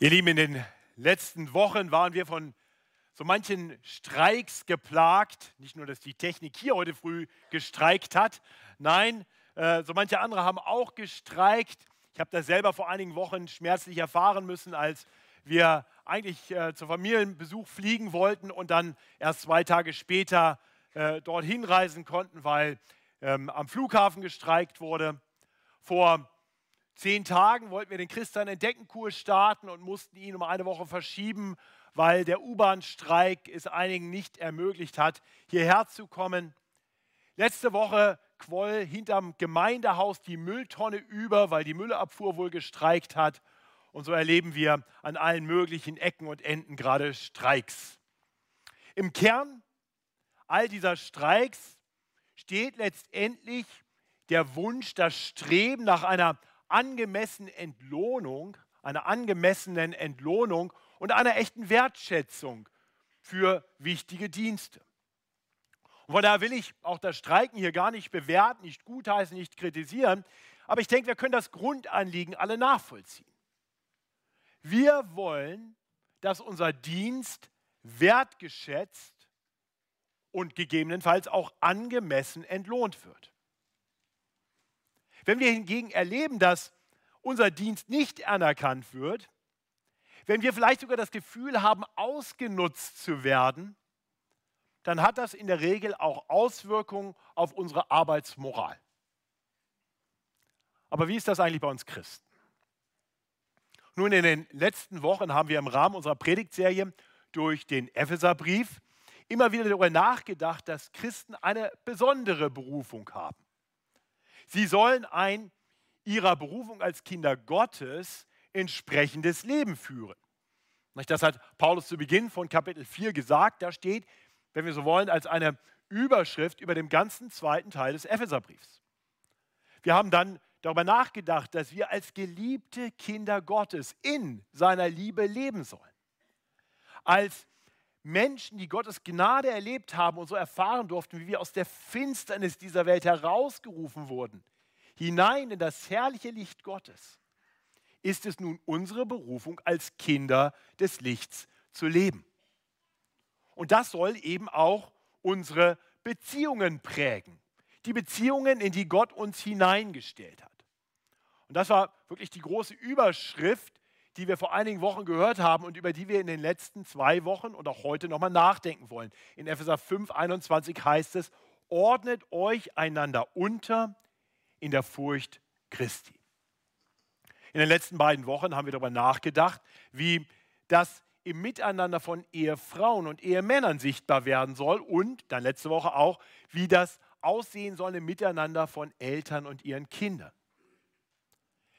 Ihr Lieben, in den letzten Wochen waren wir von so manchen Streiks geplagt. Nicht nur, dass die Technik hier heute früh gestreikt hat, nein, äh, so manche andere haben auch gestreikt. Ich habe das selber vor einigen Wochen schmerzlich erfahren müssen, als wir eigentlich äh, zur Familienbesuch fliegen wollten und dann erst zwei Tage später äh, dorthin reisen konnten, weil ähm, am Flughafen gestreikt wurde. Vor zehn Tagen wollten wir den Christian Entdeckenkurs starten und mussten ihn um eine Woche verschieben, weil der U-Bahn-Streik es einigen nicht ermöglicht hat, hierher zu kommen. Letzte Woche quoll hinterm Gemeindehaus die Mülltonne über, weil die Müllabfuhr wohl gestreikt hat. Und so erleben wir an allen möglichen Ecken und Enden gerade Streiks. Im Kern all dieser Streiks steht letztendlich der Wunsch, das Streben nach einer angemessenen Entlohnung, einer angemessenen Entlohnung und einer echten Wertschätzung für wichtige Dienste. Und von daher will ich auch das Streiken hier gar nicht bewerten, nicht gutheißen, nicht kritisieren, aber ich denke, wir können das Grundanliegen alle nachvollziehen. Wir wollen, dass unser Dienst wertgeschätzt und gegebenenfalls auch angemessen entlohnt wird. Wenn wir hingegen erleben, dass unser Dienst nicht anerkannt wird, wenn wir vielleicht sogar das Gefühl haben, ausgenutzt zu werden, dann hat das in der Regel auch Auswirkungen auf unsere Arbeitsmoral. Aber wie ist das eigentlich bei uns Christen? Nun, in den letzten Wochen haben wir im Rahmen unserer Predigtserie durch den Epheserbrief immer wieder darüber nachgedacht, dass Christen eine besondere Berufung haben. Sie sollen ein ihrer Berufung als Kinder Gottes entsprechendes Leben führen. Das hat Paulus zu Beginn von Kapitel 4 gesagt. Da steht, wenn wir so wollen, als eine Überschrift über dem ganzen zweiten Teil des Epheserbriefs. Wir haben dann darüber nachgedacht, dass wir als geliebte Kinder Gottes in seiner Liebe leben sollen. Als Menschen, die Gottes Gnade erlebt haben und so erfahren durften, wie wir aus der Finsternis dieser Welt herausgerufen wurden, hinein in das herrliche Licht Gottes, ist es nun unsere Berufung, als Kinder des Lichts zu leben. Und das soll eben auch unsere Beziehungen prägen. Die Beziehungen, in die Gott uns hineingestellt hat. Und das war wirklich die große Überschrift die wir vor einigen Wochen gehört haben und über die wir in den letzten zwei Wochen und auch heute nochmal nachdenken wollen. In Epheser 5, 21 heißt es, ordnet euch einander unter in der Furcht Christi. In den letzten beiden Wochen haben wir darüber nachgedacht, wie das im Miteinander von Ehefrauen und Ehemännern sichtbar werden soll und dann letzte Woche auch, wie das aussehen soll im Miteinander von Eltern und ihren Kindern.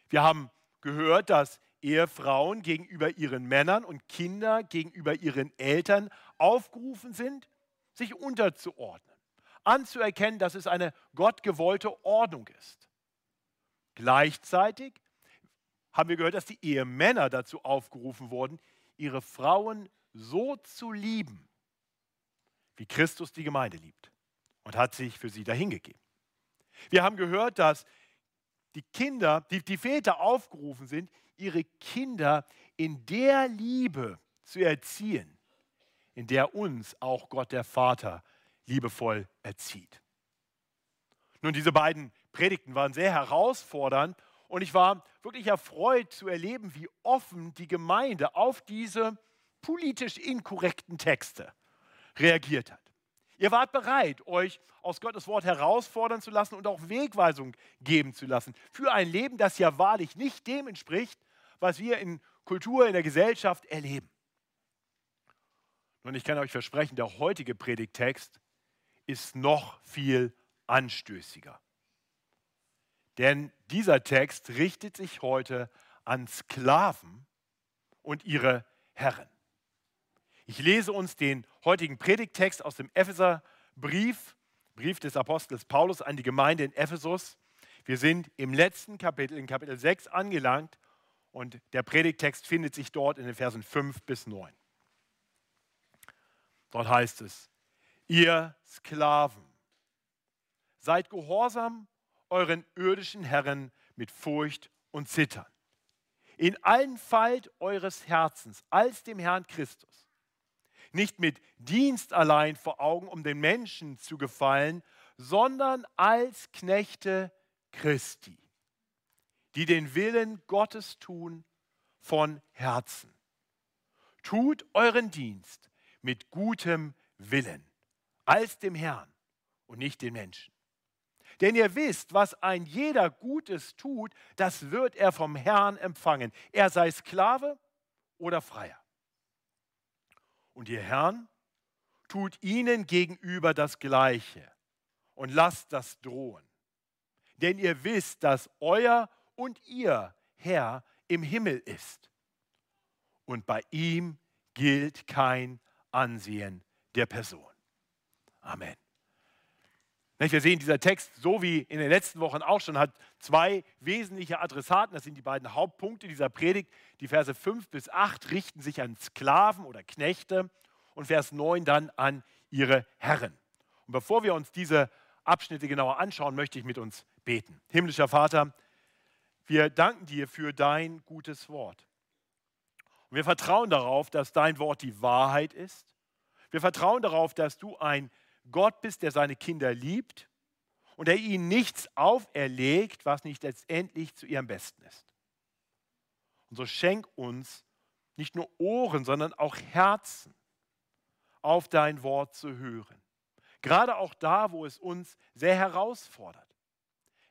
Wir haben gehört, dass Ehefrauen gegenüber ihren Männern und Kinder gegenüber ihren Eltern aufgerufen sind, sich unterzuordnen, anzuerkennen, dass es eine gottgewollte Ordnung ist. Gleichzeitig haben wir gehört, dass die Ehemänner dazu aufgerufen wurden, ihre Frauen so zu lieben, wie Christus die Gemeinde liebt und hat sich für sie dahingegeben. Wir haben gehört, dass die Kinder, die, die Väter aufgerufen sind, ihre Kinder in der Liebe zu erziehen, in der uns auch Gott der Vater liebevoll erzieht. Nun, diese beiden Predigten waren sehr herausfordernd und ich war wirklich erfreut zu erleben, wie offen die Gemeinde auf diese politisch inkorrekten Texte reagiert hat. Ihr wart bereit, euch aus Gottes Wort herausfordern zu lassen und auch Wegweisung geben zu lassen für ein Leben, das ja wahrlich nicht dem entspricht, was wir in Kultur, in der Gesellschaft erleben. Und ich kann euch versprechen, der heutige Predigtext ist noch viel anstößiger. Denn dieser Text richtet sich heute an Sklaven und ihre Herren. Ich lese uns den heutigen Predigtext aus dem Epheserbrief, Brief des Apostels Paulus an die Gemeinde in Ephesus. Wir sind im letzten Kapitel, in Kapitel 6 angelangt und der Predigtext findet sich dort in den Versen 5 bis 9. Dort heißt es, ihr Sklaven, seid gehorsam euren irdischen Herren mit Furcht und Zittern. in allen Falten eures Herzens als dem Herrn Christus. Nicht mit Dienst allein vor Augen, um den Menschen zu gefallen, sondern als Knechte Christi, die den Willen Gottes tun von Herzen. Tut euren Dienst mit gutem Willen, als dem Herrn und nicht den Menschen. Denn ihr wisst, was ein jeder Gutes tut, das wird er vom Herrn empfangen. Er sei Sklave oder Freier. Und ihr Herrn tut ihnen gegenüber das Gleiche und lasst das drohen. Denn ihr wisst, dass euer und ihr Herr im Himmel ist. Und bei ihm gilt kein Ansehen der Person. Amen. Wir sehen, dieser Text, so wie in den letzten Wochen auch schon, hat zwei wesentliche Adressaten. Das sind die beiden Hauptpunkte dieser Predigt. Die Verse 5 bis 8 richten sich an Sklaven oder Knechte und Vers 9 dann an ihre Herren. Und bevor wir uns diese Abschnitte genauer anschauen, möchte ich mit uns beten. Himmlischer Vater, wir danken dir für dein gutes Wort. Und wir vertrauen darauf, dass dein Wort die Wahrheit ist. Wir vertrauen darauf, dass du ein Gott bist, der seine Kinder liebt und der ihnen nichts auferlegt, was nicht letztendlich zu ihrem Besten ist. Und so schenk uns nicht nur Ohren, sondern auch Herzen, auf dein Wort zu hören. Gerade auch da, wo es uns sehr herausfordert.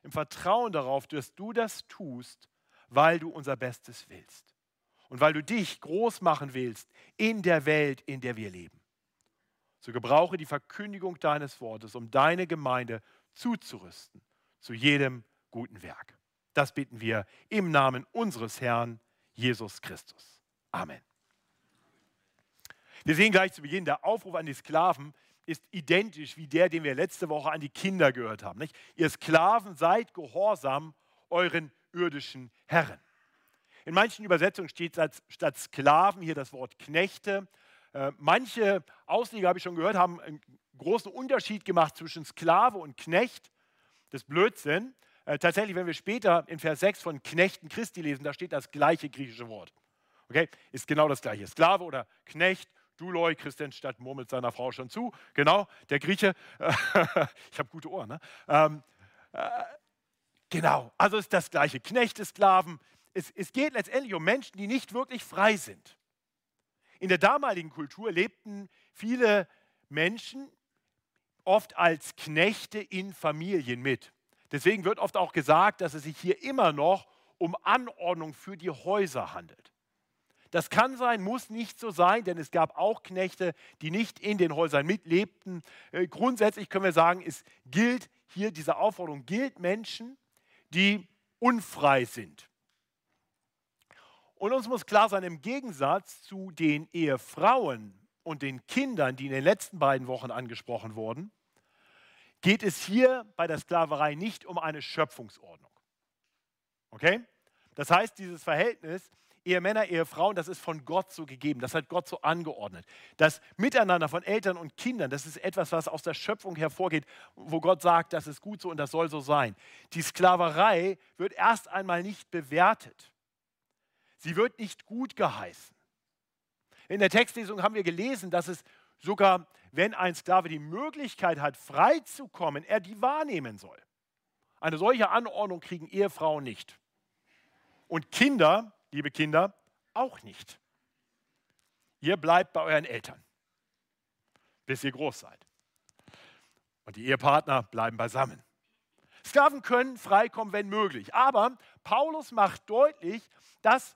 Im Vertrauen darauf, dass du das tust, weil du unser Bestes willst. Und weil du dich groß machen willst in der Welt, in der wir leben. So gebrauche die Verkündigung deines Wortes, um deine Gemeinde zuzurüsten zu jedem guten Werk. Das bitten wir im Namen unseres Herrn Jesus Christus. Amen. Wir sehen gleich zu Beginn, der Aufruf an die Sklaven ist identisch wie der, den wir letzte Woche an die Kinder gehört haben. Nicht? Ihr Sklaven seid gehorsam euren irdischen Herren. In manchen Übersetzungen steht statt Sklaven hier das Wort Knechte. Äh, manche Ausleger, habe ich schon gehört, haben einen großen Unterschied gemacht zwischen Sklave und Knecht. Das ist Blödsinn. Äh, tatsächlich, wenn wir später in Vers 6 von Knechten Christi lesen, da steht das gleiche griechische Wort. Okay? Ist genau das gleiche. Sklave oder Knecht. Duloi, Christian Stadt murmelt seiner Frau schon zu. Genau, der Grieche. ich habe gute Ohren. Ne? Ähm, äh, genau, also ist das gleiche. Knechte, Sklaven. Es, es geht letztendlich um Menschen, die nicht wirklich frei sind. In der damaligen Kultur lebten viele Menschen oft als Knechte in Familien mit. Deswegen wird oft auch gesagt, dass es sich hier immer noch um Anordnung für die Häuser handelt. Das kann sein, muss nicht so sein, denn es gab auch Knechte, die nicht in den Häusern mitlebten. Äh, grundsätzlich können wir sagen, es gilt hier, diese Aufforderung gilt Menschen, die unfrei sind. Und uns muss klar sein, im Gegensatz zu den Ehefrauen und den Kindern, die in den letzten beiden Wochen angesprochen wurden, geht es hier bei der Sklaverei nicht um eine Schöpfungsordnung. Okay? Das heißt, dieses Verhältnis Ehemänner, Ehefrauen, das ist von Gott so gegeben, das hat Gott so angeordnet. Das Miteinander von Eltern und Kindern, das ist etwas, was aus der Schöpfung hervorgeht, wo Gott sagt, das ist gut so und das soll so sein. Die Sklaverei wird erst einmal nicht bewertet. Sie wird nicht gut geheißen. In der Textlesung haben wir gelesen, dass es sogar, wenn ein Sklave die Möglichkeit hat, frei zu kommen, er die wahrnehmen soll. Eine solche Anordnung kriegen Ehefrauen nicht. Und Kinder, liebe Kinder, auch nicht. Ihr bleibt bei euren Eltern, bis ihr groß seid. Und die Ehepartner bleiben beisammen. Sklaven können freikommen, wenn möglich. Aber Paulus macht deutlich, dass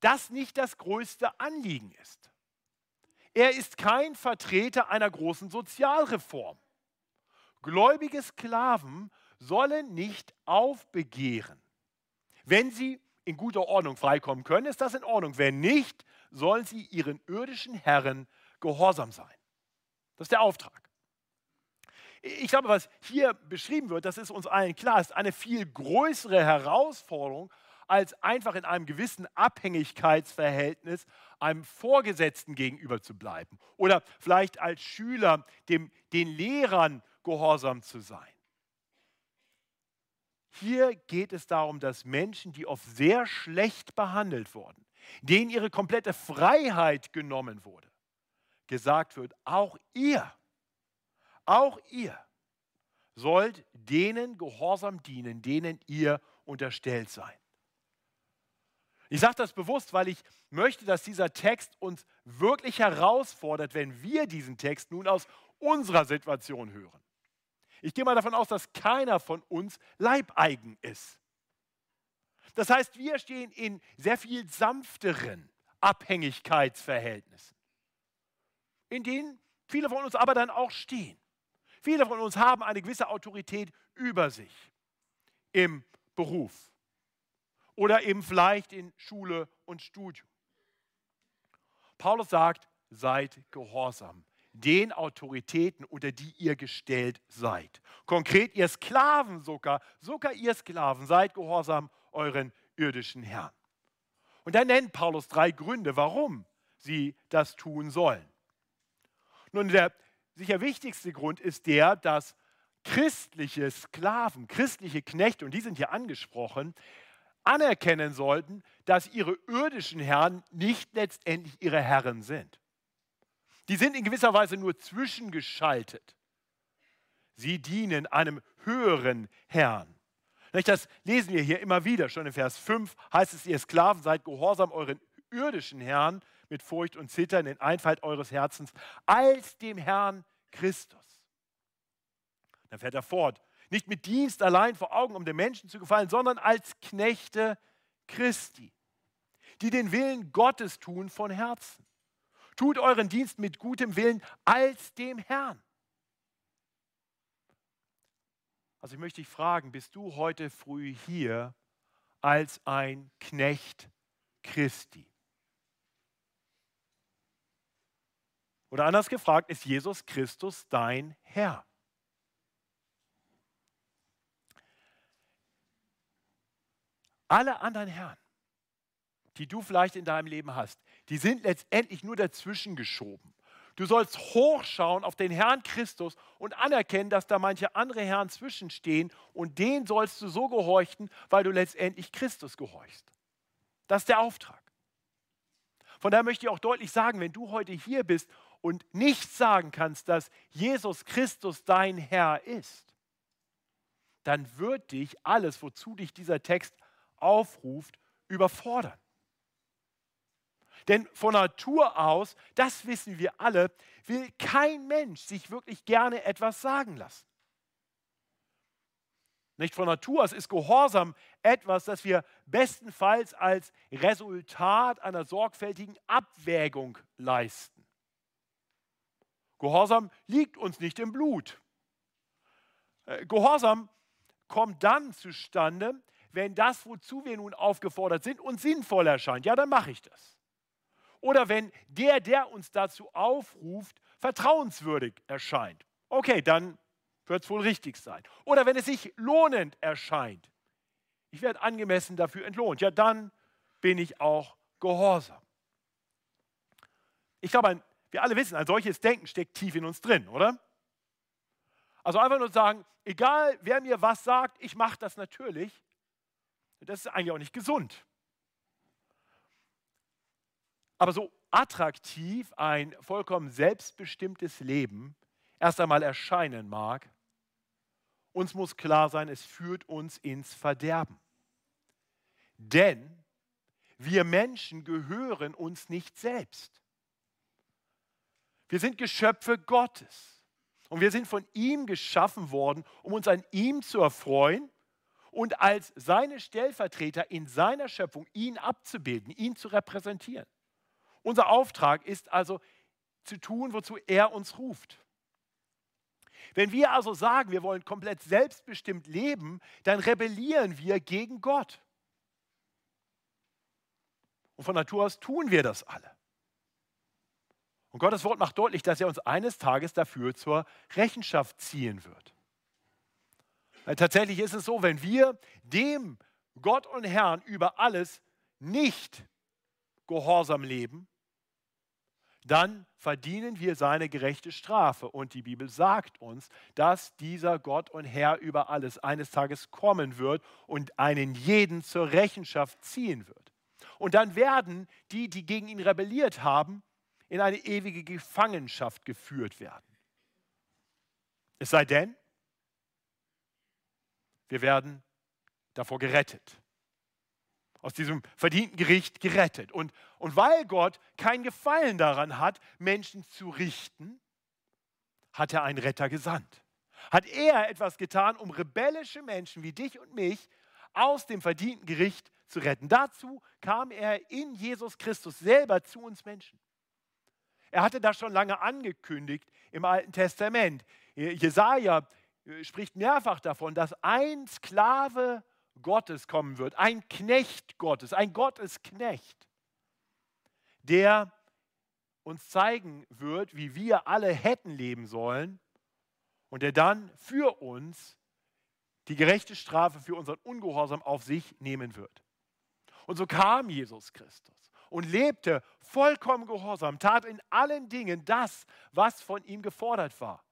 das nicht das größte Anliegen ist. Er ist kein Vertreter einer großen Sozialreform. Gläubige Sklaven sollen nicht aufbegehren. Wenn sie in guter Ordnung freikommen können, ist das in Ordnung. Wenn nicht, sollen sie ihren irdischen Herren gehorsam sein. Das ist der Auftrag. Ich glaube, was hier beschrieben wird, das ist uns allen klar, ist eine viel größere Herausforderung als einfach in einem gewissen Abhängigkeitsverhältnis einem Vorgesetzten gegenüber zu bleiben oder vielleicht als Schüler dem, den Lehrern gehorsam zu sein. Hier geht es darum, dass Menschen, die oft sehr schlecht behandelt wurden, denen ihre komplette Freiheit genommen wurde, gesagt wird, auch ihr, auch ihr sollt denen gehorsam dienen, denen ihr unterstellt seid. Ich sage das bewusst, weil ich möchte, dass dieser Text uns wirklich herausfordert, wenn wir diesen Text nun aus unserer Situation hören. Ich gehe mal davon aus, dass keiner von uns leibeigen ist. Das heißt, wir stehen in sehr viel sanfteren Abhängigkeitsverhältnissen, in denen viele von uns aber dann auch stehen. Viele von uns haben eine gewisse Autorität über sich im Beruf, oder eben vielleicht in Schule und Studium. Paulus sagt, seid gehorsam den Autoritäten, unter die ihr gestellt seid. Konkret, ihr Sklaven sogar, sogar ihr Sklaven, seid gehorsam euren irdischen Herrn. Und dann nennt Paulus drei Gründe, warum sie das tun sollen. Nun, der sicher wichtigste Grund ist der, dass christliche Sklaven, christliche Knechte, und die sind hier angesprochen, anerkennen sollten, dass ihre irdischen Herren nicht letztendlich ihre Herren sind. Die sind in gewisser Weise nur zwischengeschaltet. Sie dienen einem höheren Herrn. Das lesen wir hier immer wieder. Schon in Vers 5 heißt es, ihr Sklaven seid gehorsam euren irdischen Herrn mit Furcht und Zittern in Einfalt eures Herzens als dem Herrn Christus. Dann fährt er fort. Nicht mit Dienst allein vor Augen, um den Menschen zu gefallen, sondern als Knechte Christi, die den Willen Gottes tun von Herzen. Tut euren Dienst mit gutem Willen als dem Herrn. Also ich möchte dich fragen, bist du heute früh hier als ein Knecht Christi? Oder anders gefragt, ist Jesus Christus dein Herr? Alle anderen Herren, die du vielleicht in deinem Leben hast, die sind letztendlich nur dazwischen geschoben. Du sollst hochschauen auf den Herrn Christus und anerkennen, dass da manche andere Herren zwischenstehen und denen sollst du so gehorchen, weil du letztendlich Christus gehorchst. Das ist der Auftrag. Von daher möchte ich auch deutlich sagen, wenn du heute hier bist und nicht sagen kannst, dass Jesus Christus dein Herr ist, dann wird dich alles, wozu dich dieser Text aufruft, überfordern. Denn von Natur aus, das wissen wir alle, will kein Mensch sich wirklich gerne etwas sagen lassen. Nicht von Natur aus ist Gehorsam etwas, das wir bestenfalls als Resultat einer sorgfältigen Abwägung leisten. Gehorsam liegt uns nicht im Blut. Äh, Gehorsam kommt dann zustande, wenn das, wozu wir nun aufgefordert sind, uns sinnvoll erscheint, ja, dann mache ich das. Oder wenn der, der uns dazu aufruft, vertrauenswürdig erscheint. Okay, dann wird es wohl richtig sein. Oder wenn es sich lohnend erscheint. Ich werde angemessen dafür entlohnt. Ja, dann bin ich auch gehorsam. Ich glaube, wir alle wissen, ein solches Denken steckt tief in uns drin, oder? Also einfach nur sagen, egal wer mir was sagt, ich mache das natürlich. Das ist eigentlich auch nicht gesund. Aber so attraktiv ein vollkommen selbstbestimmtes Leben erst einmal erscheinen mag, uns muss klar sein, es führt uns ins Verderben. Denn wir Menschen gehören uns nicht selbst. Wir sind Geschöpfe Gottes. Und wir sind von ihm geschaffen worden, um uns an ihm zu erfreuen und als seine Stellvertreter in seiner Schöpfung ihn abzubilden, ihn zu repräsentieren. Unser Auftrag ist also zu tun, wozu er uns ruft. Wenn wir also sagen, wir wollen komplett selbstbestimmt leben, dann rebellieren wir gegen Gott. Und von Natur aus tun wir das alle. Und Gottes Wort macht deutlich, dass er uns eines Tages dafür zur Rechenschaft ziehen wird. Weil tatsächlich ist es so, wenn wir dem Gott und Herrn über alles nicht gehorsam leben, dann verdienen wir seine gerechte Strafe. Und die Bibel sagt uns, dass dieser Gott und Herr über alles eines Tages kommen wird und einen jeden zur Rechenschaft ziehen wird. Und dann werden die, die gegen ihn rebelliert haben, in eine ewige Gefangenschaft geführt werden. Es sei denn, wir werden davor gerettet aus diesem verdienten Gericht gerettet. Und, und weil Gott keinen Gefallen daran hat, Menschen zu richten, hat er einen Retter gesandt. Hat er etwas getan, um rebellische Menschen wie dich und mich aus dem verdienten Gericht zu retten. Dazu kam er in Jesus Christus selber zu uns Menschen. Er hatte das schon lange angekündigt im Alten Testament. Jesaja spricht mehrfach davon, dass ein Sklave Gottes kommen wird, ein Knecht Gottes, ein Gottesknecht, der uns zeigen wird, wie wir alle hätten leben sollen und der dann für uns die gerechte Strafe für unseren Ungehorsam auf sich nehmen wird. Und so kam Jesus Christus und lebte vollkommen gehorsam, tat in allen Dingen das, was von ihm gefordert war.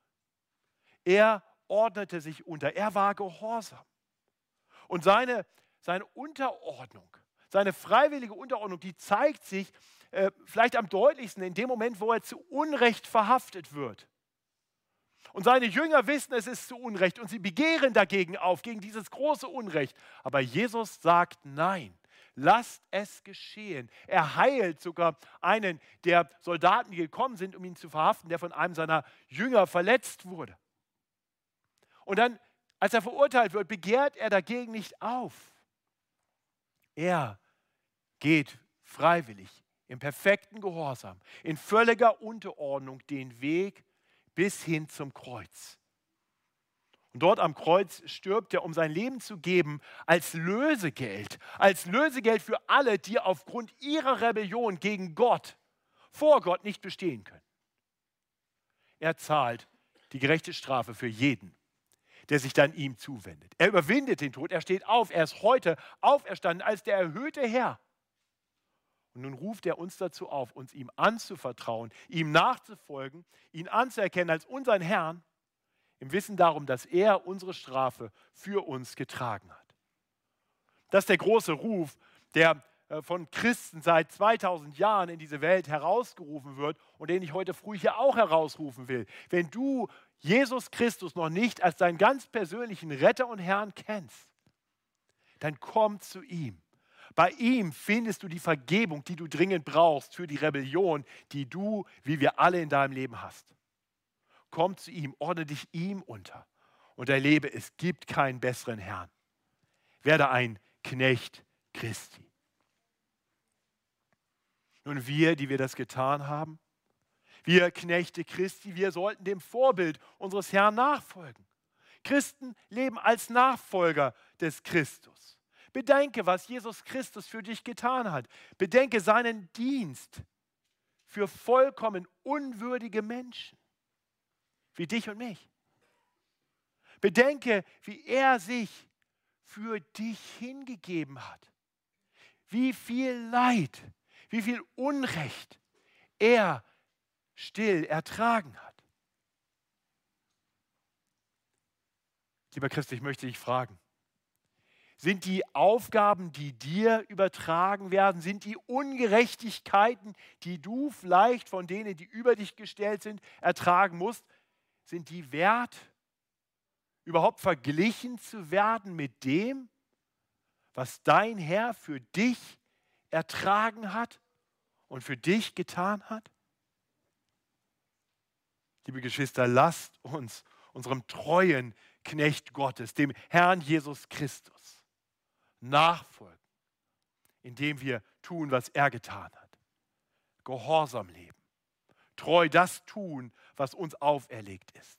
Er ordnete sich unter, er war gehorsam. Und seine, seine Unterordnung, seine freiwillige Unterordnung, die zeigt sich äh, vielleicht am deutlichsten in dem Moment, wo er zu Unrecht verhaftet wird. Und seine Jünger wissen, es ist zu Unrecht und sie begehren dagegen auf, gegen dieses große Unrecht. Aber Jesus sagt nein. Lasst es geschehen. Er heilt sogar einen der Soldaten, die gekommen sind, um ihn zu verhaften, der von einem seiner Jünger verletzt wurde. Und dann als er verurteilt wird, begehrt er dagegen nicht auf. Er geht freiwillig, im perfekten Gehorsam, in völliger Unterordnung den Weg bis hin zum Kreuz. Und dort am Kreuz stirbt er, um sein Leben zu geben als Lösegeld, als Lösegeld für alle, die aufgrund ihrer Rebellion gegen Gott, vor Gott nicht bestehen können. Er zahlt die gerechte Strafe für jeden, der sich dann ihm zuwendet. Er überwindet den Tod, er steht auf, er ist heute auferstanden als der erhöhte Herr. Und nun ruft er uns dazu auf, uns ihm anzuvertrauen, ihm nachzufolgen, ihn anzuerkennen als unseren Herrn, im Wissen darum, dass er unsere Strafe für uns getragen hat. Das ist der große Ruf, der äh, von Christen seit 2000 Jahren in diese Welt herausgerufen wird und den ich heute früh hier auch herausrufen will. Wenn du Jesus Christus noch nicht als deinen ganz persönlichen Retter und Herrn kennst, dann komm zu ihm. Bei ihm findest du die Vergebung, die du dringend brauchst für die Rebellion, die du, wie wir alle in deinem Leben hast. Komm zu ihm, ordne dich ihm unter und erlebe, es gibt keinen besseren Herrn. Werde ein Knecht Christi. Nun wir, die wir das getan haben, wir Knechte Christi, wir sollten dem Vorbild unseres Herrn nachfolgen. Christen leben als Nachfolger des Christus. Bedenke, was Jesus Christus für dich getan hat. Bedenke seinen Dienst für vollkommen unwürdige Menschen, wie dich und mich. Bedenke, wie er sich für dich hingegeben hat. Wie viel Leid, wie viel Unrecht er still ertragen hat. Lieber Christ, ich möchte dich fragen, sind die Aufgaben, die dir übertragen werden, sind die Ungerechtigkeiten, die du vielleicht von denen, die über dich gestellt sind, ertragen musst, sind die wert, überhaupt verglichen zu werden mit dem, was dein Herr für dich ertragen hat und für dich getan hat? Liebe Geschwister, lasst uns unserem treuen Knecht Gottes, dem Herrn Jesus Christus, nachfolgen, indem wir tun, was er getan hat. Gehorsam leben. Treu das tun, was uns auferlegt ist.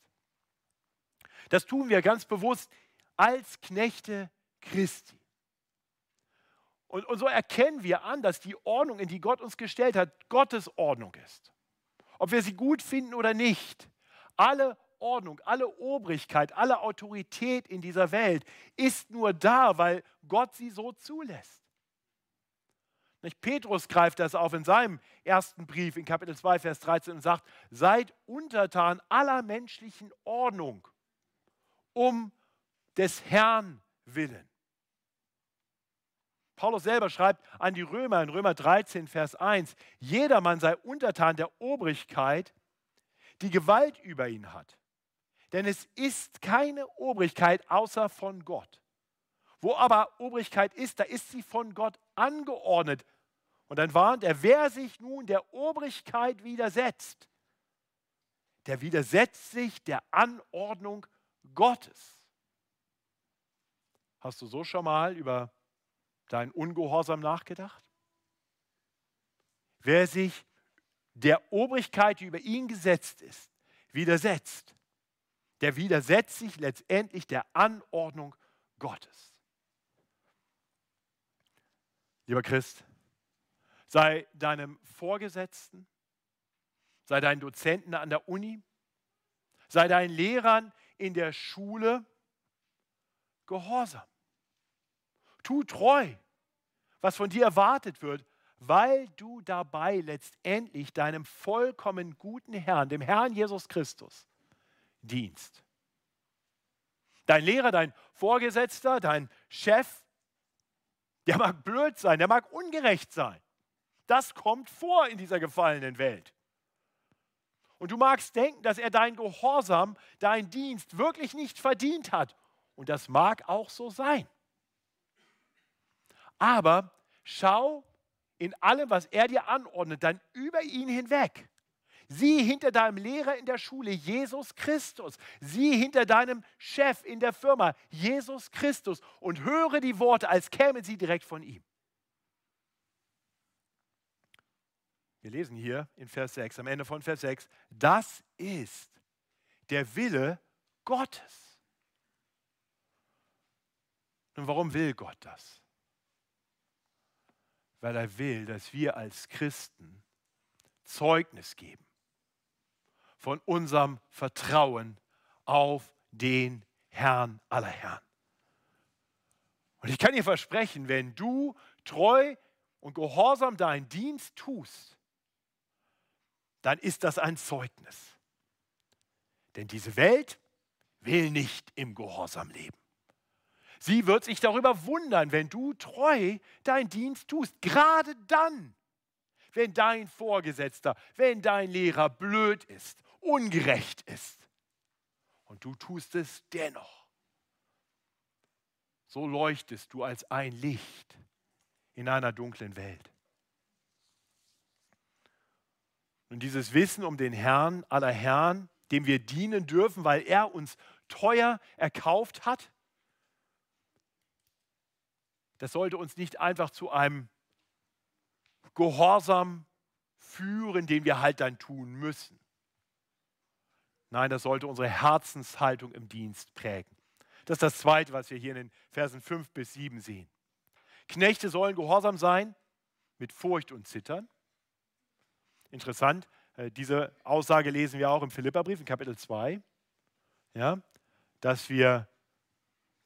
Das tun wir ganz bewusst als Knechte Christi. Und, und so erkennen wir an, dass die Ordnung, in die Gott uns gestellt hat, Gottes Ordnung ist ob wir sie gut finden oder nicht. Alle Ordnung, alle Obrigkeit, alle Autorität in dieser Welt ist nur da, weil Gott sie so zulässt. Nicht? Petrus greift das auf in seinem ersten Brief in Kapitel 2, Vers 13 und sagt, seid untertan aller menschlichen Ordnung um des Herrn willen. Paulus selber schreibt an die Römer in Römer 13, Vers 1, jedermann sei untertan der Obrigkeit, die Gewalt über ihn hat. Denn es ist keine Obrigkeit außer von Gott. Wo aber Obrigkeit ist, da ist sie von Gott angeordnet. Und dann warnt er, wer sich nun der Obrigkeit widersetzt, der widersetzt sich der Anordnung Gottes. Hast du so schon mal über dein Ungehorsam nachgedacht? Wer sich der Obrigkeit, die über ihn gesetzt ist, widersetzt, der widersetzt sich letztendlich der Anordnung Gottes. Lieber Christ, sei deinem Vorgesetzten, sei deinen Dozenten an der Uni, sei deinen Lehrern in der Schule gehorsam. Tu treu, was von dir erwartet wird, weil du dabei letztendlich deinem vollkommen guten Herrn, dem Herrn Jesus Christus, dienst. Dein Lehrer, dein Vorgesetzter, dein Chef, der mag blöd sein, der mag ungerecht sein. Das kommt vor in dieser gefallenen Welt. Und du magst denken, dass er dein Gehorsam, dein Dienst wirklich nicht verdient hat. Und das mag auch so sein. Aber schau in allem, was er dir anordnet, dann über ihn hinweg. Sieh hinter deinem Lehrer in der Schule Jesus Christus. Sieh hinter deinem Chef in der Firma Jesus Christus und höre die Worte, als kämen sie direkt von ihm. Wir lesen hier in Vers 6, am Ende von Vers 6, das ist der Wille Gottes. Und warum will Gott das? Weil er will, dass wir als Christen Zeugnis geben von unserem Vertrauen auf den Herrn aller Herren. Und ich kann dir versprechen, wenn du treu und gehorsam deinen Dienst tust, dann ist das ein Zeugnis. Denn diese Welt will nicht im Gehorsam leben. Sie wird sich darüber wundern, wenn du treu deinen Dienst tust. Gerade dann, wenn dein Vorgesetzter, wenn dein Lehrer blöd ist, ungerecht ist. Und du tust es dennoch. So leuchtest du als ein Licht in einer dunklen Welt. Und dieses Wissen um den Herrn aller Herren, dem wir dienen dürfen, weil er uns teuer erkauft hat, das sollte uns nicht einfach zu einem Gehorsam führen, den wir halt dann tun müssen. Nein, das sollte unsere Herzenshaltung im Dienst prägen. Das ist das Zweite, was wir hier in den Versen 5 bis 7 sehen. Knechte sollen gehorsam sein mit Furcht und Zittern. Interessant, äh, diese Aussage lesen wir auch im Philipperbrief in Kapitel 2, ja, dass wir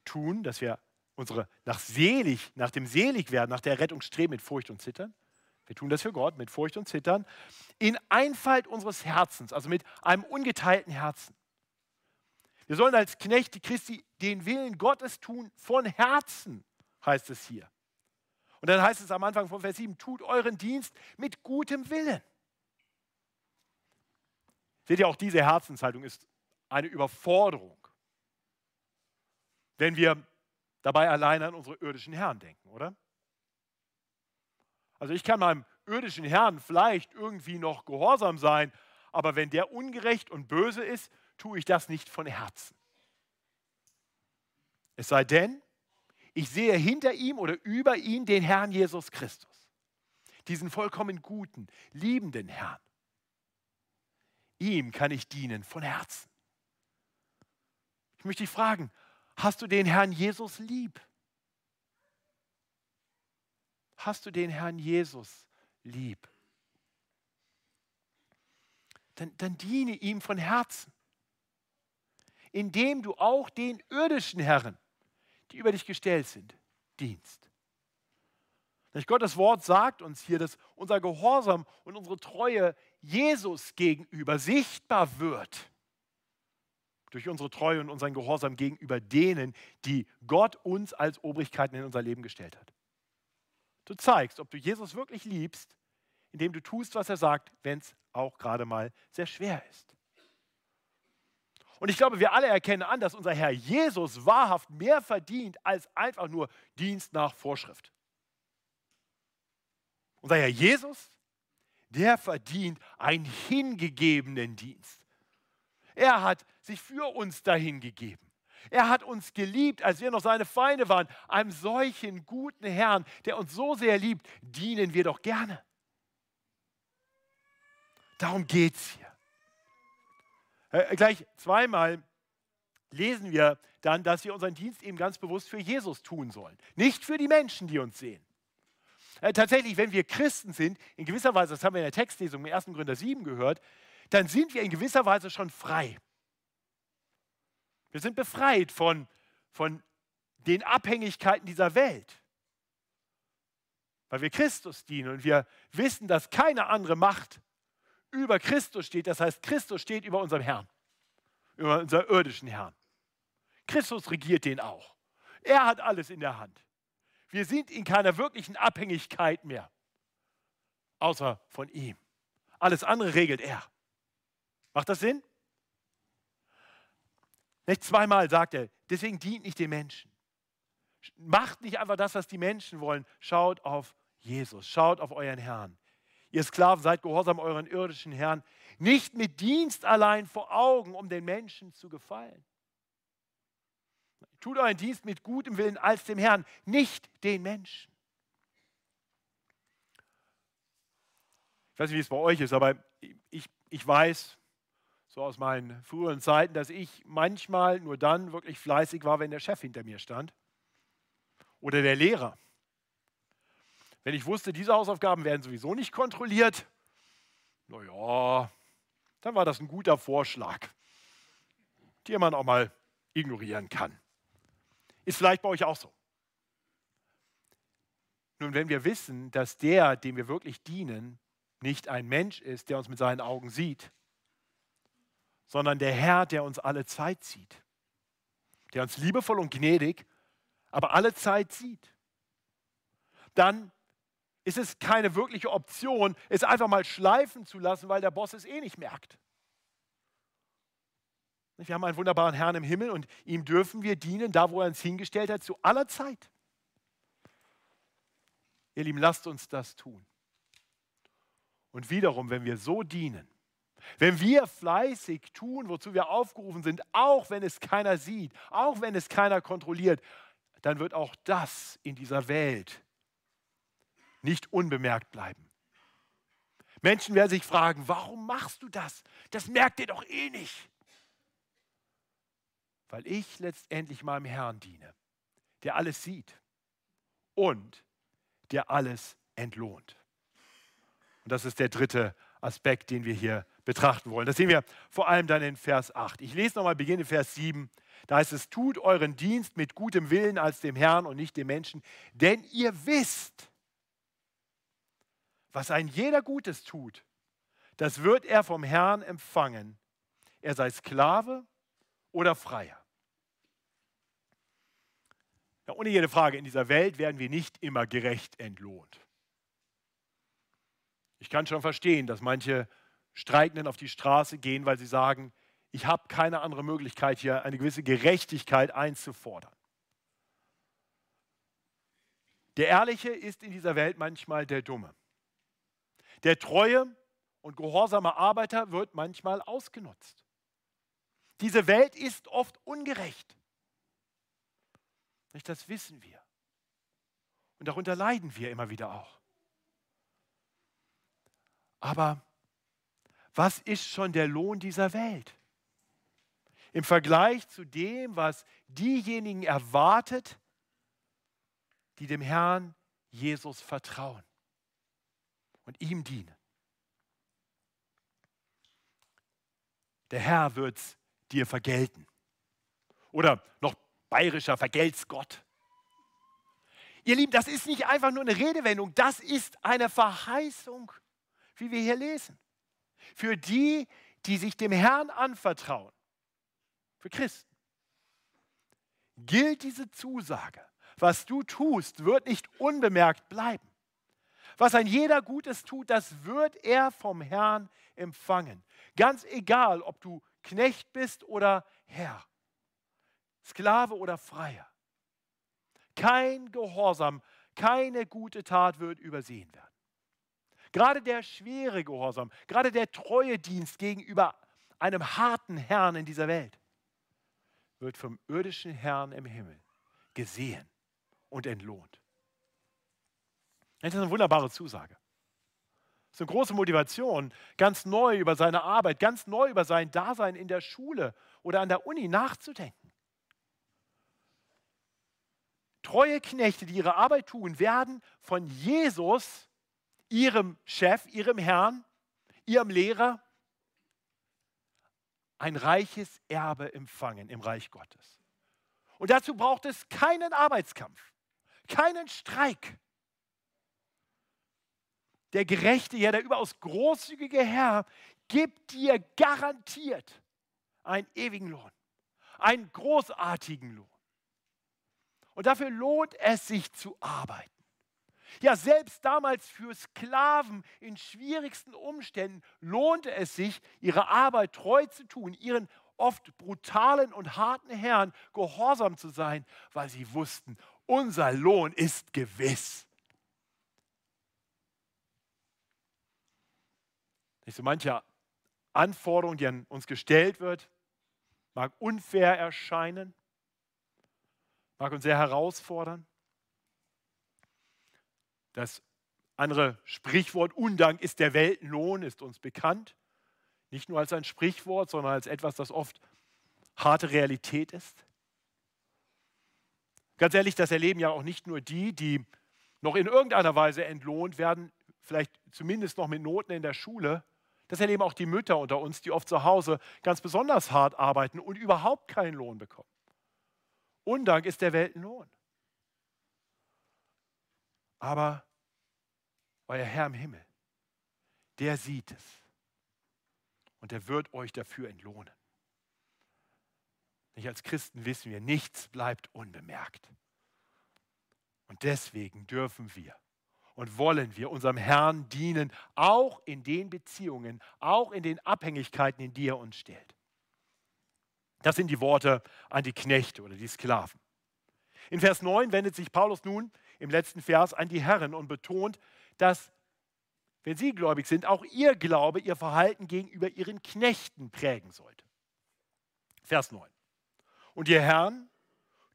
tun, dass wir unsere nach selig, nach dem Seligwerden, nach der Rettung streben mit Furcht und Zittern. Wir tun das für Gott mit Furcht und Zittern. In Einfalt unseres Herzens, also mit einem ungeteilten Herzen. Wir sollen als Knechte Christi den Willen Gottes tun von Herzen, heißt es hier. Und dann heißt es am Anfang von Vers 7, tut euren Dienst mit gutem Willen. Seht ihr, auch diese Herzenshaltung ist eine Überforderung. Wenn wir dabei allein an unsere irdischen Herren denken, oder? Also ich kann meinem irdischen Herrn vielleicht irgendwie noch gehorsam sein, aber wenn der ungerecht und böse ist, tue ich das nicht von Herzen. Es sei denn, ich sehe hinter ihm oder über ihn den Herrn Jesus Christus, diesen vollkommen guten, liebenden Herrn. Ihm kann ich dienen von Herzen. Ich möchte dich fragen, Hast du den Herrn Jesus lieb? Hast du den Herrn Jesus lieb? Dann, dann diene ihm von Herzen, indem du auch den irdischen Herren, die über dich gestellt sind, dienst. Gottes Wort sagt uns hier, dass unser Gehorsam und unsere Treue Jesus gegenüber sichtbar wird. Durch unsere Treue und unseren Gehorsam gegenüber denen, die Gott uns als Obrigkeiten in unser Leben gestellt hat. Du zeigst, ob du Jesus wirklich liebst, indem du tust, was er sagt, wenn es auch gerade mal sehr schwer ist. Und ich glaube, wir alle erkennen an, dass unser Herr Jesus wahrhaft mehr verdient als einfach nur Dienst nach Vorschrift. Unser Herr Jesus, der verdient einen hingegebenen Dienst. Er hat sich für uns dahin gegeben. Er hat uns geliebt, als wir noch seine Feinde waren. Einem solchen guten Herrn, der uns so sehr liebt, dienen wir doch gerne. Darum geht es hier. Äh, gleich zweimal lesen wir dann, dass wir unseren Dienst eben ganz bewusst für Jesus tun sollen, nicht für die Menschen, die uns sehen. Äh, tatsächlich, wenn wir Christen sind, in gewisser Weise, das haben wir in der Textlesung im 1. Gründer 7 gehört, dann sind wir in gewisser Weise schon frei. Wir sind befreit von, von den Abhängigkeiten dieser Welt. Weil wir Christus dienen und wir wissen, dass keine andere Macht über Christus steht. Das heißt, Christus steht über unserem Herrn, über unserem irdischen Herrn. Christus regiert den auch. Er hat alles in der Hand. Wir sind in keiner wirklichen Abhängigkeit mehr, außer von ihm. Alles andere regelt er. Macht das Sinn? Nicht zweimal sagt er, deswegen dient nicht den Menschen. Macht nicht einfach das, was die Menschen wollen. Schaut auf Jesus, schaut auf euren Herrn. Ihr Sklaven seid gehorsam euren irdischen Herrn, nicht mit Dienst allein vor Augen, um den Menschen zu gefallen. Tut euren Dienst mit gutem Willen als dem Herrn, nicht den Menschen. Ich weiß nicht, wie es bei euch ist, aber ich, ich weiß so aus meinen früheren Zeiten, dass ich manchmal nur dann wirklich fleißig war, wenn der Chef hinter mir stand oder der Lehrer. Wenn ich wusste, diese Hausaufgaben werden sowieso nicht kontrolliert, naja, dann war das ein guter Vorschlag, den man auch mal ignorieren kann. Ist vielleicht bei euch auch so. Nun, wenn wir wissen, dass der, dem wir wirklich dienen, nicht ein Mensch ist, der uns mit seinen Augen sieht, sondern der Herr, der uns alle Zeit sieht, der uns liebevoll und gnädig, aber alle Zeit sieht, dann ist es keine wirkliche Option, es einfach mal schleifen zu lassen, weil der Boss es eh nicht merkt. Wir haben einen wunderbaren Herrn im Himmel und ihm dürfen wir dienen, da wo er uns hingestellt hat, zu aller Zeit. Ihr Lieben, lasst uns das tun. Und wiederum, wenn wir so dienen, wenn wir fleißig tun, wozu wir aufgerufen sind, auch wenn es keiner sieht, auch wenn es keiner kontrolliert, dann wird auch das in dieser Welt nicht unbemerkt bleiben. Menschen werden sich fragen, warum machst du das? Das merkt ihr doch eh nicht weil ich letztendlich meinem Herrn diene, der alles sieht und der alles entlohnt. Und das ist der dritte Aspekt, den wir hier betrachten wollen. Das sehen wir vor allem dann in Vers 8. Ich lese nochmal, beginne Vers 7. Da heißt es, tut euren Dienst mit gutem Willen als dem Herrn und nicht dem Menschen, denn ihr wisst, was ein jeder Gutes tut, das wird er vom Herrn empfangen, er sei Sklave oder Freier. Ja, ohne jede Frage, in dieser Welt werden wir nicht immer gerecht entlohnt. Ich kann schon verstehen, dass manche Streikenden auf die Straße gehen, weil sie sagen, ich habe keine andere Möglichkeit, hier eine gewisse Gerechtigkeit einzufordern. Der Ehrliche ist in dieser Welt manchmal der Dumme. Der treue und gehorsame Arbeiter wird manchmal ausgenutzt. Diese Welt ist oft ungerecht. Das wissen wir. Und darunter leiden wir immer wieder auch. Aber was ist schon der Lohn dieser Welt? Im Vergleich zu dem, was diejenigen erwartet, die dem Herrn Jesus vertrauen und ihm dienen. Der Herr wird es dir vergelten. Oder noch bayerischer Vergelt's Gott. Ihr Lieben, das ist nicht einfach nur eine Redewendung, das ist eine Verheißung, wie wir hier lesen. Für die, die sich dem Herrn anvertrauen, für Christen, gilt diese Zusage. Was du tust, wird nicht unbemerkt bleiben. Was ein jeder Gutes tut, das wird er vom Herrn empfangen. Ganz egal, ob du Knecht bist oder Herr, Sklave oder Freier. Kein Gehorsam, keine gute Tat wird übersehen werden. Gerade der schwere Gehorsam, gerade der treue Dienst gegenüber einem harten Herrn in dieser Welt wird vom irdischen Herrn im Himmel gesehen und entlohnt. Das ist eine wunderbare Zusage. Das ist eine große Motivation, ganz neu über seine Arbeit, ganz neu über sein Dasein in der Schule oder an der Uni nachzudenken. Treue Knechte, die ihre Arbeit tun, werden von Jesus, ihrem Chef, ihrem Herrn, ihrem Lehrer, ein reiches Erbe empfangen im Reich Gottes. Und dazu braucht es keinen Arbeitskampf, keinen Streik. Der gerechte, ja der überaus großzügige Herr gibt dir garantiert einen ewigen Lohn, einen großartigen Lohn. Und dafür lohnt es sich zu arbeiten. Ja, selbst damals für Sklaven in schwierigsten Umständen lohnte es sich, ihre Arbeit treu zu tun, ihren oft brutalen und harten Herren gehorsam zu sein, weil sie wussten, unser Lohn ist gewiss. Nicht so manche Anforderung, die an uns gestellt wird, mag unfair erscheinen, mag uns sehr herausfordern. Das andere Sprichwort Undank ist der Weltenlohn, ist uns bekannt. Nicht nur als ein Sprichwort, sondern als etwas, das oft harte Realität ist. Ganz ehrlich, das erleben ja auch nicht nur die, die noch in irgendeiner Weise entlohnt werden, vielleicht zumindest noch mit Noten in der Schule. Das erleben auch die Mütter unter uns, die oft zu Hause ganz besonders hart arbeiten und überhaupt keinen Lohn bekommen. Undank ist der Weltenlohn. Aber euer Herr im Himmel, der sieht es. Und er wird euch dafür entlohnen. Nicht als Christen wissen wir, nichts bleibt unbemerkt. Und deswegen dürfen wir und wollen wir unserem Herrn dienen, auch in den Beziehungen, auch in den Abhängigkeiten, in die er uns stellt. Das sind die Worte an die Knechte oder die Sklaven. In Vers 9 wendet sich Paulus nun im letzten Vers an die Herren und betont, dass, wenn sie gläubig sind, auch ihr Glaube ihr Verhalten gegenüber ihren Knechten prägen sollte. Vers 9. Und ihr Herrn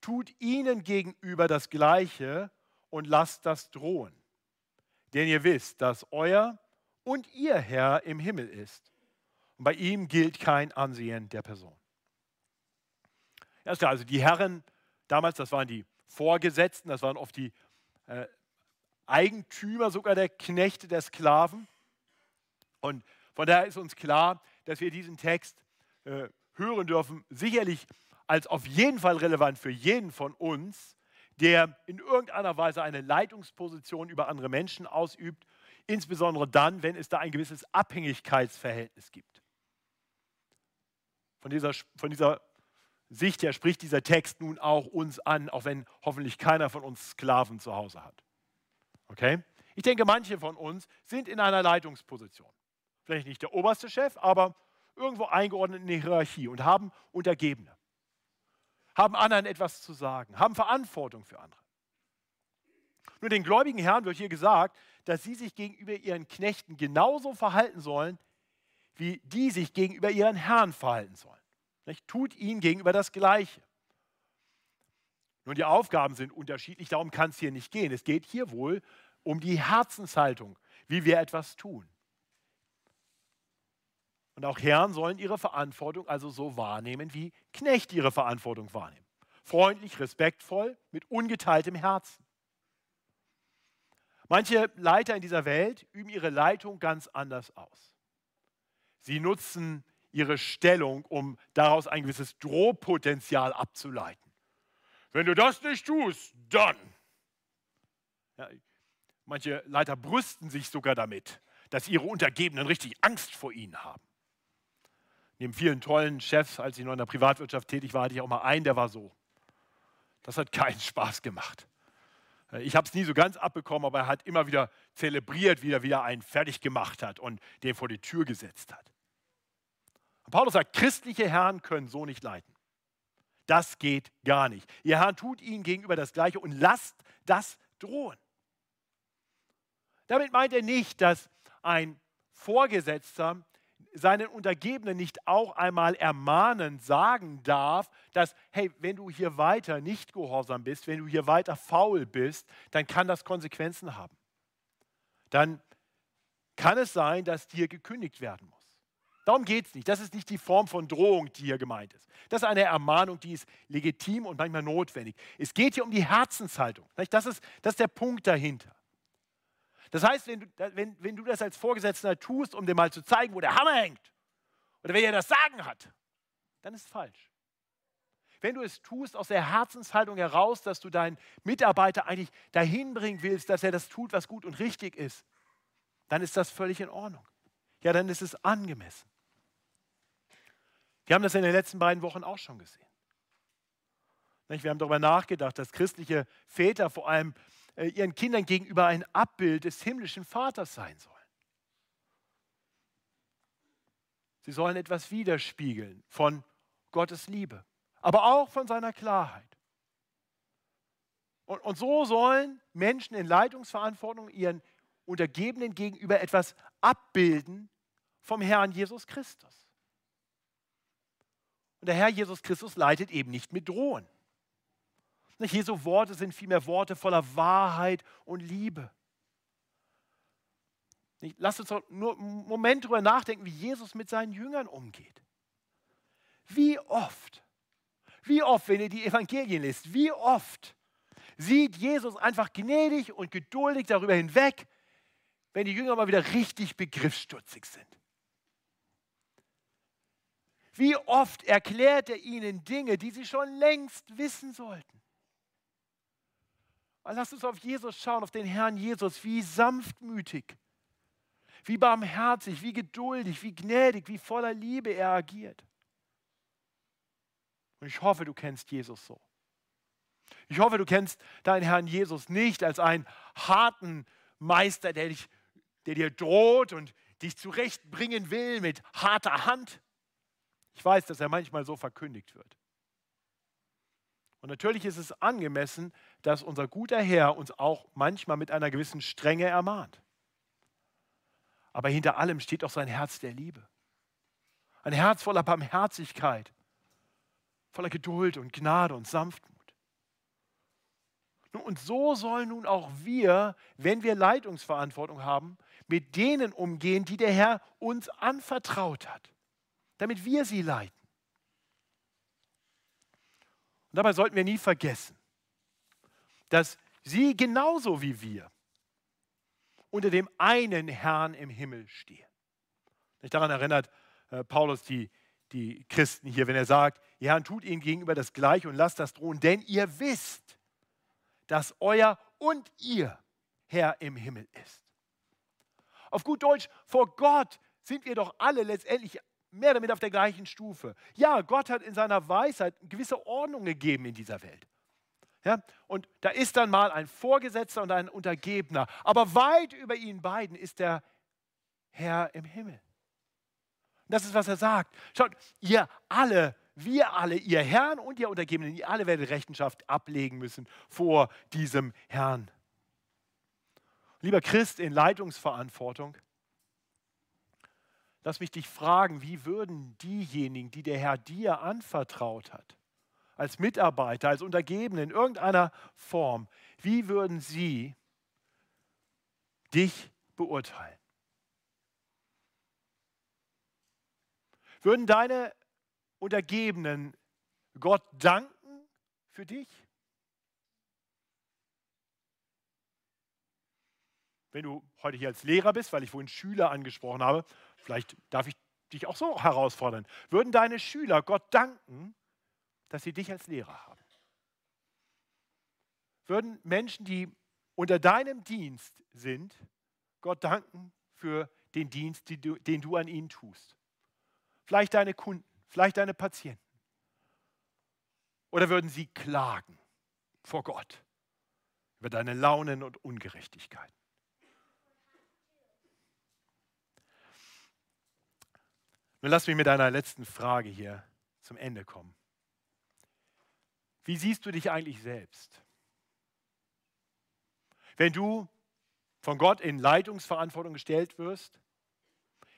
tut ihnen gegenüber das Gleiche und lasst das drohen. Denn ihr wisst, dass euer und ihr Herr im Himmel ist. Und bei ihm gilt kein Ansehen der Person. Erst also die Herren damals, das waren die Vorgesetzten, das waren oft die äh, Eigentümer sogar der Knechte, der Sklaven. Und von daher ist uns klar, dass wir diesen Text äh, hören dürfen, sicherlich als auf jeden Fall relevant für jeden von uns, der in irgendeiner Weise eine Leitungsposition über andere Menschen ausübt, insbesondere dann, wenn es da ein gewisses Abhängigkeitsverhältnis gibt. Von dieser, von dieser Sicht her spricht dieser Text nun auch uns an, auch wenn hoffentlich keiner von uns Sklaven zu Hause hat. Okay? Ich denke, manche von uns sind in einer Leitungsposition. Vielleicht nicht der oberste Chef, aber irgendwo eingeordnet in die Hierarchie und haben Untergebene. Haben anderen etwas zu sagen, haben Verantwortung für andere. Nur den gläubigen Herren wird hier gesagt, dass sie sich gegenüber ihren Knechten genauso verhalten sollen, wie die sich gegenüber ihren Herren verhalten sollen. Nicht? Tut ihnen gegenüber das Gleiche. Nun, die Aufgaben sind unterschiedlich, darum kann es hier nicht gehen. Es geht hier wohl um die Herzenshaltung, wie wir etwas tun. Und auch Herren sollen ihre Verantwortung also so wahrnehmen, wie Knechte ihre Verantwortung wahrnehmen. Freundlich, respektvoll, mit ungeteiltem Herzen. Manche Leiter in dieser Welt üben ihre Leitung ganz anders aus. Sie nutzen ihre Stellung, um daraus ein gewisses Drohpotenzial abzuleiten. Wenn du das nicht tust, dann. Ja, manche Leiter brüsten sich sogar damit, dass ihre Untergebenen richtig Angst vor ihnen haben. Neben vielen tollen Chefs, als ich noch in der Privatwirtschaft tätig war, hatte ich auch mal einen, der war so. Das hat keinen Spaß gemacht. Ich habe es nie so ganz abbekommen, aber er hat immer wieder zelebriert, wie er wieder einen fertig gemacht hat und den vor die Tür gesetzt hat. Und Paulus sagt, christliche Herren können so nicht leiten. Das geht gar nicht. Ihr Herrn tut ihnen gegenüber das Gleiche und lasst das drohen. Damit meint er nicht, dass ein Vorgesetzter seinen Untergebenen nicht auch einmal ermahnen sagen darf, dass, hey, wenn du hier weiter nicht gehorsam bist, wenn du hier weiter faul bist, dann kann das Konsequenzen haben. Dann kann es sein, dass dir gekündigt werden muss. Darum geht es nicht. Das ist nicht die Form von Drohung, die hier gemeint ist. Das ist eine Ermahnung, die ist legitim und manchmal notwendig. Es geht hier um die Herzenshaltung. Das ist, das ist der Punkt dahinter. Das heißt, wenn du, wenn, wenn du das als Vorgesetzter tust, um dir mal zu zeigen, wo der Hammer hängt, oder wer dir das Sagen hat, dann ist es falsch. Wenn du es tust aus der Herzenshaltung heraus, dass du deinen Mitarbeiter eigentlich dahin bringen willst, dass er das tut, was gut und richtig ist, dann ist das völlig in Ordnung. Ja, dann ist es angemessen. Wir haben das in den letzten beiden Wochen auch schon gesehen. Wir haben darüber nachgedacht, dass christliche Väter vor allem äh, ihren Kindern gegenüber ein Abbild des himmlischen Vaters sein sollen. Sie sollen etwas widerspiegeln von Gottes Liebe, aber auch von seiner Klarheit. Und, und so sollen Menschen in Leitungsverantwortung ihren Untergebenen gegenüber etwas abbilden vom Herrn Jesus Christus. Der Herr Jesus Christus leitet eben nicht mit Drohen. Jesu Worte sind vielmehr Worte voller Wahrheit und Liebe. Lasst uns nur einen Moment darüber nachdenken, wie Jesus mit seinen Jüngern umgeht. Wie oft, wie oft, wenn ihr die Evangelien lest, wie oft sieht Jesus einfach gnädig und geduldig darüber hinweg, wenn die Jünger mal wieder richtig begriffsstutzig sind. Wie oft erklärt er ihnen Dinge, die sie schon längst wissen sollten. Lass uns auf Jesus schauen, auf den Herrn Jesus, wie sanftmütig, wie barmherzig, wie geduldig, wie gnädig, wie voller Liebe er agiert. Und ich hoffe, du kennst Jesus so. Ich hoffe, du kennst deinen Herrn Jesus nicht als einen harten Meister, der, dich, der dir droht und dich zurechtbringen will mit harter Hand. Ich weiß, dass er manchmal so verkündigt wird. Und natürlich ist es angemessen, dass unser guter Herr uns auch manchmal mit einer gewissen Strenge ermahnt. Aber hinter allem steht auch sein Herz der Liebe. Ein Herz voller Barmherzigkeit, voller Geduld und Gnade und Sanftmut. Und so sollen nun auch wir, wenn wir Leitungsverantwortung haben, mit denen umgehen, die der Herr uns anvertraut hat, damit wir sie leiten. Und dabei sollten wir nie vergessen, dass sie genauso wie wir unter dem einen Herrn im Himmel stehen. Nicht daran erinnert äh, Paulus die, die Christen hier, wenn er sagt, ihr Herrn tut ihnen gegenüber das Gleiche und lasst das drohen, denn ihr wisst, dass euer und ihr Herr im Himmel ist. Auf gut Deutsch, vor Gott sind wir doch alle letztendlich mehr damit auf der gleichen Stufe. Ja, Gott hat in seiner Weisheit eine gewisse Ordnung gegeben in dieser Welt. Ja, und da ist dann mal ein Vorgesetzter und ein Untergebener. Aber weit über ihnen beiden ist der Herr im Himmel. Das ist, was er sagt. Schaut, ihr alle, wir alle, ihr Herrn und ihr Untergebenen, ihr alle werdet Rechenschaft ablegen müssen vor diesem Herrn. Lieber Christ in Leitungsverantwortung, Lass mich dich fragen, wie würden diejenigen, die der Herr dir anvertraut hat, als Mitarbeiter, als Untergebene in irgendeiner Form, wie würden sie dich beurteilen? Würden deine Untergebenen Gott danken für dich? Wenn du heute hier als Lehrer bist, weil ich vorhin Schüler angesprochen habe, Vielleicht darf ich dich auch so herausfordern. Würden deine Schüler Gott danken, dass sie dich als Lehrer haben? Würden Menschen, die unter deinem Dienst sind, Gott danken für den Dienst, den du an ihnen tust. Vielleicht deine Kunden, vielleicht deine Patienten. Oder würden sie klagen vor Gott über deine Launen und Ungerechtigkeiten? Nun lass mich mit einer letzten Frage hier zum Ende kommen. Wie siehst du dich eigentlich selbst? Wenn du von Gott in Leitungsverantwortung gestellt wirst,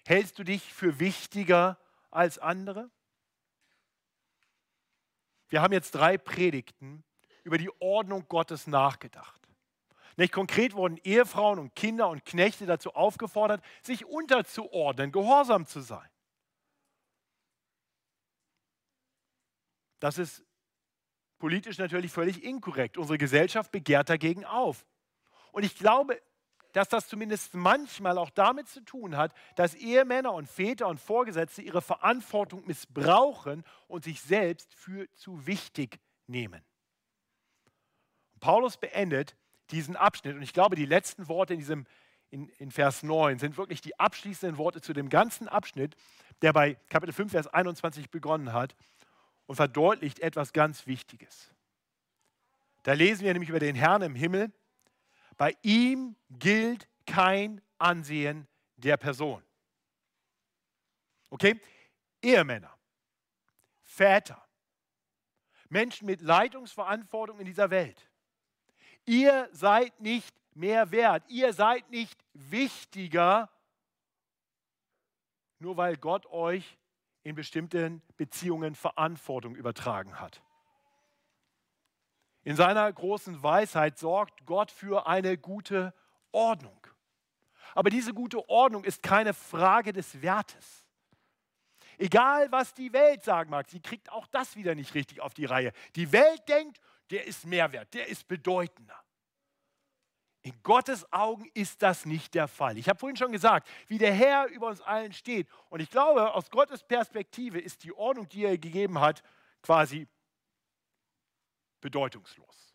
hältst du dich für wichtiger als andere? Wir haben jetzt drei Predigten über die Ordnung Gottes nachgedacht. Nicht konkret wurden Ehefrauen und Kinder und Knechte dazu aufgefordert, sich unterzuordnen, gehorsam zu sein. Das ist politisch natürlich völlig inkorrekt. Unsere Gesellschaft begehrt dagegen auf. Und ich glaube, dass das zumindest manchmal auch damit zu tun hat, dass Ehemänner und Väter und Vorgesetzte ihre Verantwortung missbrauchen und sich selbst für zu wichtig nehmen. Paulus beendet diesen Abschnitt und ich glaube, die letzten Worte in, diesem, in, in Vers 9 sind wirklich die abschließenden Worte zu dem ganzen Abschnitt, der bei Kapitel 5, Vers 21 begonnen hat und verdeutlicht etwas ganz Wichtiges. Da lesen wir nämlich über den Herrn im Himmel, bei ihm gilt kein Ansehen der Person. Okay? Ehemänner, Väter, Menschen mit Leitungsverantwortung in dieser Welt. Ihr seid nicht mehr wert. Ihr seid nicht wichtiger, nur weil Gott euch in bestimmten Beziehungen Verantwortung übertragen hat. In seiner großen Weisheit sorgt Gott für eine gute Ordnung. Aber diese gute Ordnung ist keine Frage des Wertes. Egal, was die Welt sagen mag, sie kriegt auch das wieder nicht richtig auf die Reihe. Die Welt denkt, der ist mehr wert, der ist bedeutender. In Gottes Augen ist das nicht der Fall. Ich habe vorhin schon gesagt, wie der Herr über uns allen steht. Und ich glaube, aus Gottes Perspektive ist die Ordnung, die er gegeben hat, quasi bedeutungslos.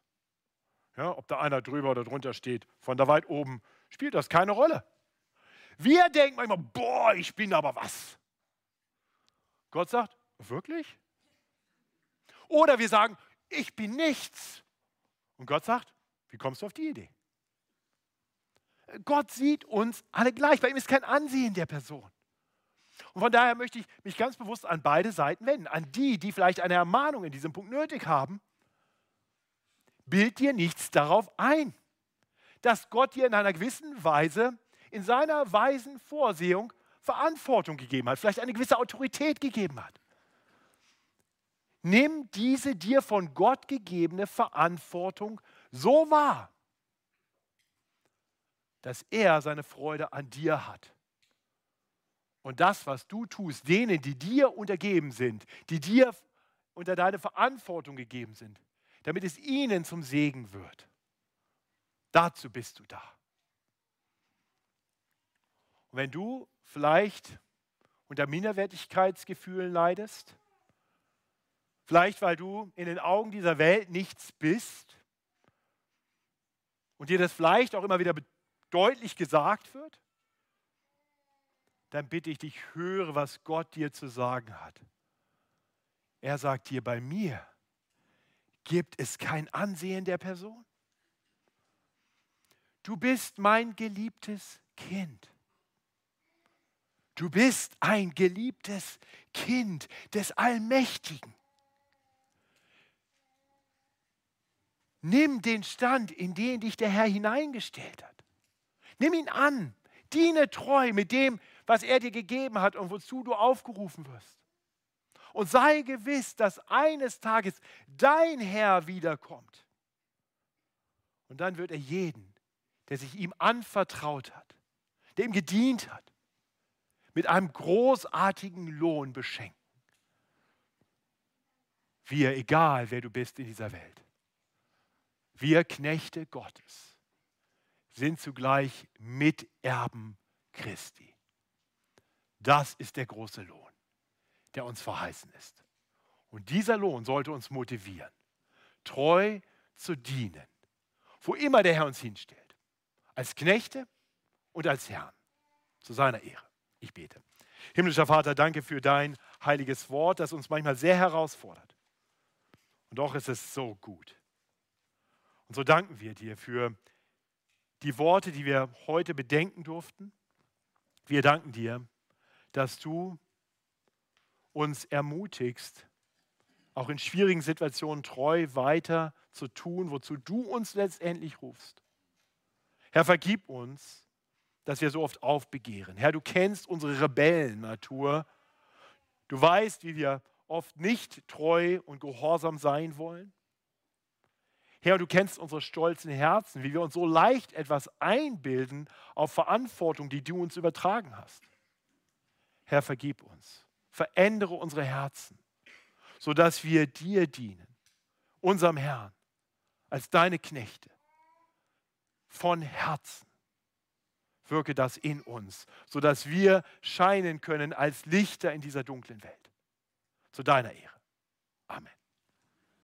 Ja, ob da einer drüber oder drunter steht, von da weit oben, spielt das keine Rolle. Wir denken manchmal, boah, ich bin aber was. Gott sagt, wirklich? Oder wir sagen, ich bin nichts. Und Gott sagt, wie kommst du auf die Idee? Gott sieht uns alle gleich. Bei ihm ist kein Ansehen der Person. Und von daher möchte ich mich ganz bewusst an beide Seiten wenden. An die, die vielleicht eine Ermahnung in diesem Punkt nötig haben bild dir nichts darauf ein, dass Gott dir in einer gewissen Weise, in seiner weisen Vorsehung Verantwortung gegeben hat, vielleicht eine gewisse Autorität gegeben hat. Nimm diese dir von Gott gegebene Verantwortung so wahr, dass er seine Freude an dir hat. Und das, was du tust, denen, die dir untergeben sind, die dir unter deine Verantwortung gegeben sind, damit es ihnen zum Segen wird. Dazu bist du da. Und wenn du vielleicht unter Minderwertigkeitsgefühlen leidest, vielleicht weil du in den Augen dieser Welt nichts bist und dir das vielleicht auch immer wieder deutlich gesagt wird, dann bitte ich dich, höre, was Gott dir zu sagen hat. Er sagt dir, bei mir Gibt es kein Ansehen der Person? Du bist mein geliebtes Kind. Du bist ein geliebtes Kind des Allmächtigen. Nimm den Stand, in den dich der Herr hineingestellt hat. Nimm ihn an. Diene treu mit dem, was er dir gegeben hat und wozu du aufgerufen wirst. Und sei gewiss, dass eines Tages dein Herr wiederkommt. Und dann wird er jeden, der sich ihm anvertraut hat, der ihm gedient hat, mit einem großartigen Lohn beschenken. Wir, egal wer du bist in dieser Welt, wir Knechte Gottes sind zugleich Miterben Christi. Das ist der große Lohn der uns verheißen ist. Und dieser Lohn sollte uns motivieren, treu zu dienen, wo immer der Herr uns hinstellt. Als Knechte und als Herrn. Zu seiner Ehre. Ich bete. Himmlischer Vater, danke für dein heiliges Wort, das uns manchmal sehr herausfordert. Und doch ist es so gut. Und so danken wir dir für die Worte, die wir heute bedenken durften. Wir danken dir, dass du uns ermutigst, auch in schwierigen Situationen treu weiter zu tun, wozu du uns letztendlich rufst. Herr, vergib uns, dass wir so oft aufbegehren. Herr, du kennst unsere Rebellennatur. Du weißt, wie wir oft nicht treu und gehorsam sein wollen. Herr, du kennst unsere stolzen Herzen, wie wir uns so leicht etwas einbilden auf Verantwortung, die du uns übertragen hast. Herr, vergib uns. Verändere unsere Herzen, sodass wir dir dienen, unserem Herrn, als deine Knechte. Von Herzen wirke das in uns, sodass wir scheinen können als Lichter in dieser dunklen Welt. Zu deiner Ehre. Amen.